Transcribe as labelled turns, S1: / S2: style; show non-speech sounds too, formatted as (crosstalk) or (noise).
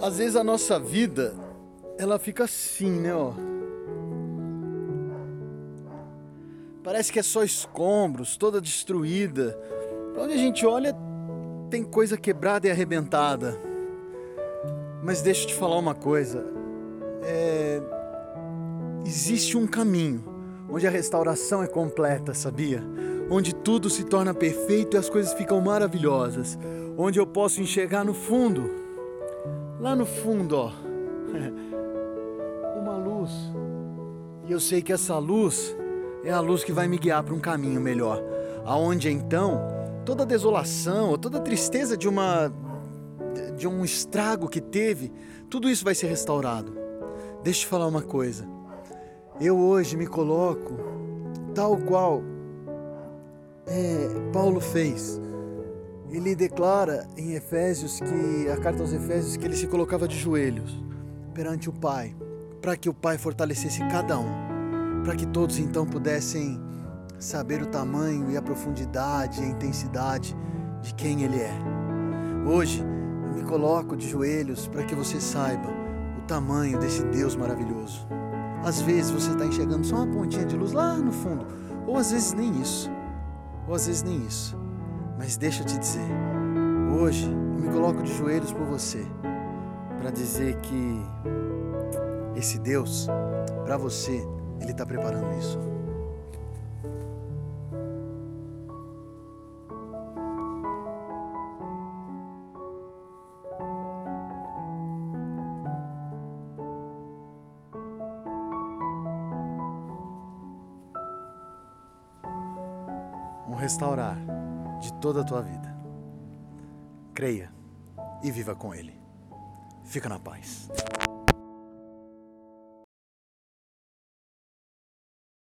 S1: Às vezes a nossa vida, ela fica assim, né, ó. Parece que é só escombros, toda destruída. Pra onde a gente olha, tem coisa quebrada e arrebentada. Mas deixa eu te falar uma coisa. É... Existe um caminho onde a restauração é completa, sabia? Onde tudo se torna perfeito e as coisas ficam maravilhosas. Onde eu posso enxergar no fundo, lá no fundo, ó, (laughs) uma luz. E eu sei que essa luz é a luz que vai me guiar para um caminho melhor. Aonde então toda a desolação, toda a tristeza de uma de um estrago que teve, tudo isso vai ser restaurado. Deixa eu te falar uma coisa. Eu hoje me coloco tal qual é, Paulo fez. Ele declara em Efésios que a carta aos Efésios que ele se colocava de joelhos perante o Pai, para que o Pai fortalecesse cada um, para que todos então pudessem saber o tamanho e a profundidade e a intensidade de quem ele é. Hoje eu me coloco de joelhos para que você saiba o tamanho desse Deus maravilhoso. Às vezes você está enxergando só uma pontinha de luz lá no fundo, ou às vezes nem isso, ou às vezes nem isso. Mas deixa eu te dizer, hoje eu me coloco de joelhos por você, para dizer que esse Deus, para você, Ele está preparando isso. um restaurar de toda a tua vida. Creia e viva com Ele. Fica na paz.